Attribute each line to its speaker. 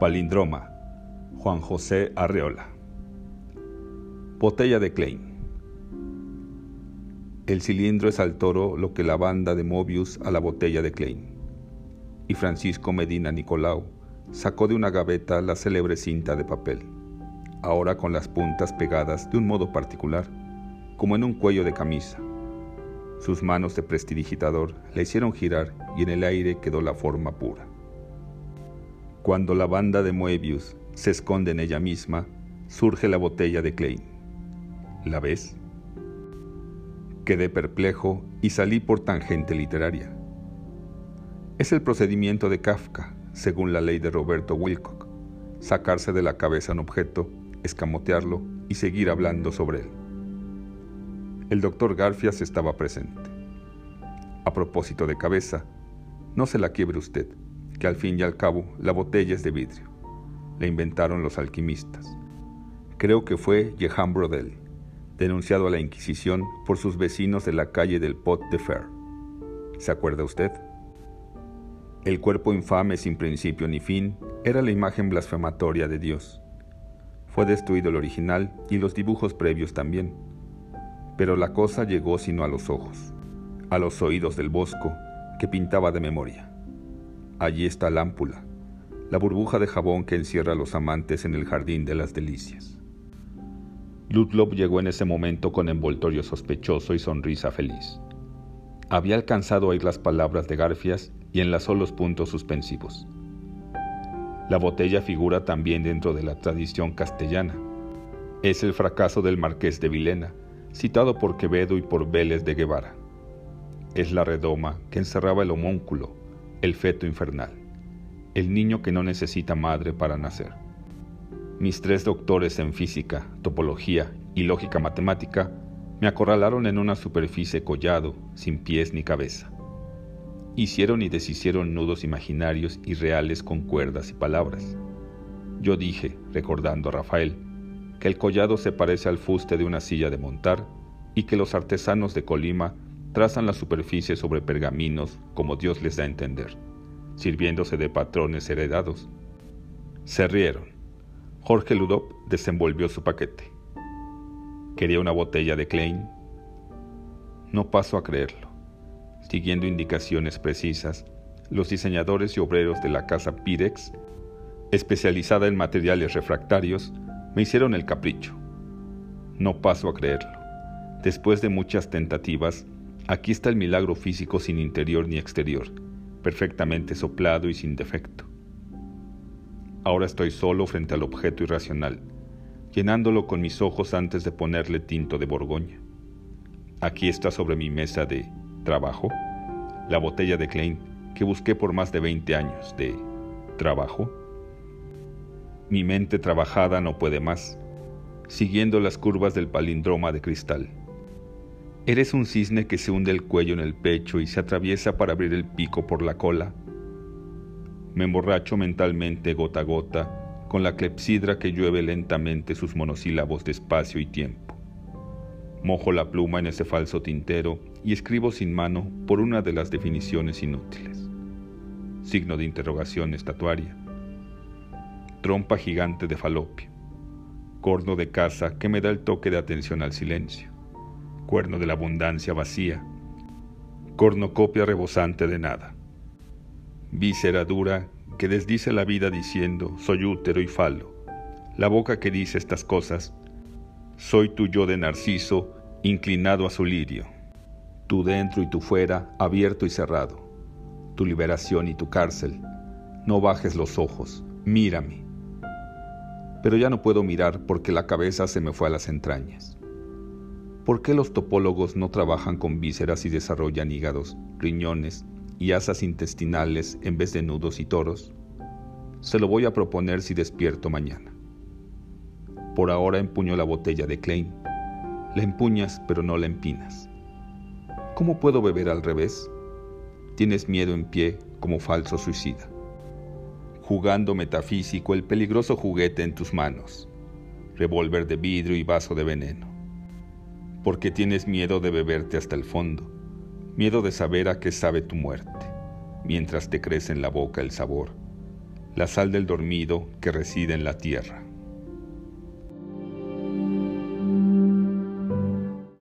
Speaker 1: Palindroma, Juan José Arreola. Botella de Klein. El cilindro es al toro lo que la banda de Mobius a la botella de Klein. Y Francisco Medina Nicolau sacó de una gaveta la célebre cinta de papel, ahora con las puntas pegadas de un modo particular, como en un cuello de camisa. Sus manos de prestidigitador la hicieron girar y en el aire quedó la forma pura. Cuando la banda de Moebius se esconde en ella misma, surge la botella de Klein. ¿La ves? Quedé perplejo y salí por tangente literaria. Es el procedimiento de Kafka, según la ley de Roberto Wilcock, sacarse de la cabeza un objeto, escamotearlo y seguir hablando sobre él. El doctor Garfias estaba presente. A propósito de cabeza, no se la quiebre usted que al fin y al cabo la botella es de vidrio. La inventaron los alquimistas. Creo que fue Jehan Brodel, denunciado a la Inquisición por sus vecinos de la calle del Pot de Fer. ¿Se acuerda usted? El cuerpo infame sin principio ni fin era la imagen blasfematoria de Dios. Fue destruido el original y los dibujos previos también. Pero la cosa llegó sino a los ojos, a los oídos del bosco que pintaba de memoria. Allí está la ámpula, la burbuja de jabón que encierra a los amantes en el jardín de las delicias. Ludlow llegó en ese momento con envoltorio sospechoso y sonrisa feliz. Había alcanzado a oír las palabras de Garfias y enlazó los puntos suspensivos. La botella figura también dentro de la tradición castellana. Es el fracaso del marqués de Vilena, citado por Quevedo y por Vélez de Guevara. Es la redoma que encerraba el homúnculo, el feto infernal, el niño que no necesita madre para nacer. Mis tres doctores en física, topología y lógica matemática me acorralaron en una superficie collado, sin pies ni cabeza. Hicieron y deshicieron nudos imaginarios y reales con cuerdas y palabras. Yo dije, recordando a Rafael, que el collado se parece al fuste de una silla de montar y que los artesanos de Colima trazan la superficie sobre pergaminos como Dios les da a entender, sirviéndose de patrones heredados. Se rieron. Jorge Ludop desenvolvió su paquete. ¿Quería una botella de Klein? No paso a creerlo. Siguiendo indicaciones precisas, los diseñadores y obreros de la casa Pirex, especializada en materiales refractarios, me hicieron el capricho. No paso a creerlo. Después de muchas tentativas, Aquí está el milagro físico sin interior ni exterior, perfectamente soplado y sin defecto. Ahora estoy solo frente al objeto irracional, llenándolo con mis ojos antes de ponerle tinto de Borgoña. Aquí está sobre mi mesa de trabajo la botella de Klein que busqué por más de 20 años de trabajo. Mi mente trabajada no puede más, siguiendo las curvas del palindroma de cristal. ¿Eres un cisne que se hunde el cuello en el pecho y se atraviesa para abrir el pico por la cola? Me emborracho mentalmente gota a gota con la clepsidra que llueve lentamente sus monosílabos de espacio y tiempo. Mojo la pluma en ese falso tintero y escribo sin mano por una de las definiciones inútiles. Signo de interrogación estatuaria. Trompa gigante de falopio. Corno de casa que me da el toque de atención al silencio cuerno de la abundancia vacía, cornocopia rebosante de nada, víscera dura que desdice la vida diciendo soy útero y falo, la boca que dice estas cosas, soy tu yo de narciso inclinado a su lirio, tu dentro y tu fuera abierto y cerrado, tu liberación y tu cárcel, no bajes los ojos, mírame. Pero ya no puedo mirar porque la cabeza se me fue a las entrañas. ¿Por qué los topólogos no trabajan con vísceras y desarrollan hígados, riñones y asas intestinales en vez de nudos y toros? Se lo voy a proponer si despierto mañana. Por ahora empuño la botella de Klein. La empuñas pero no la empinas. ¿Cómo puedo beber al revés? Tienes miedo en pie como falso suicida. Jugando metafísico el peligroso juguete en tus manos. Revólver de vidrio y vaso de veneno porque tienes miedo de beberte hasta el fondo, miedo de saber a qué sabe tu muerte, mientras te crece en la boca el sabor, la sal del dormido que reside en la tierra.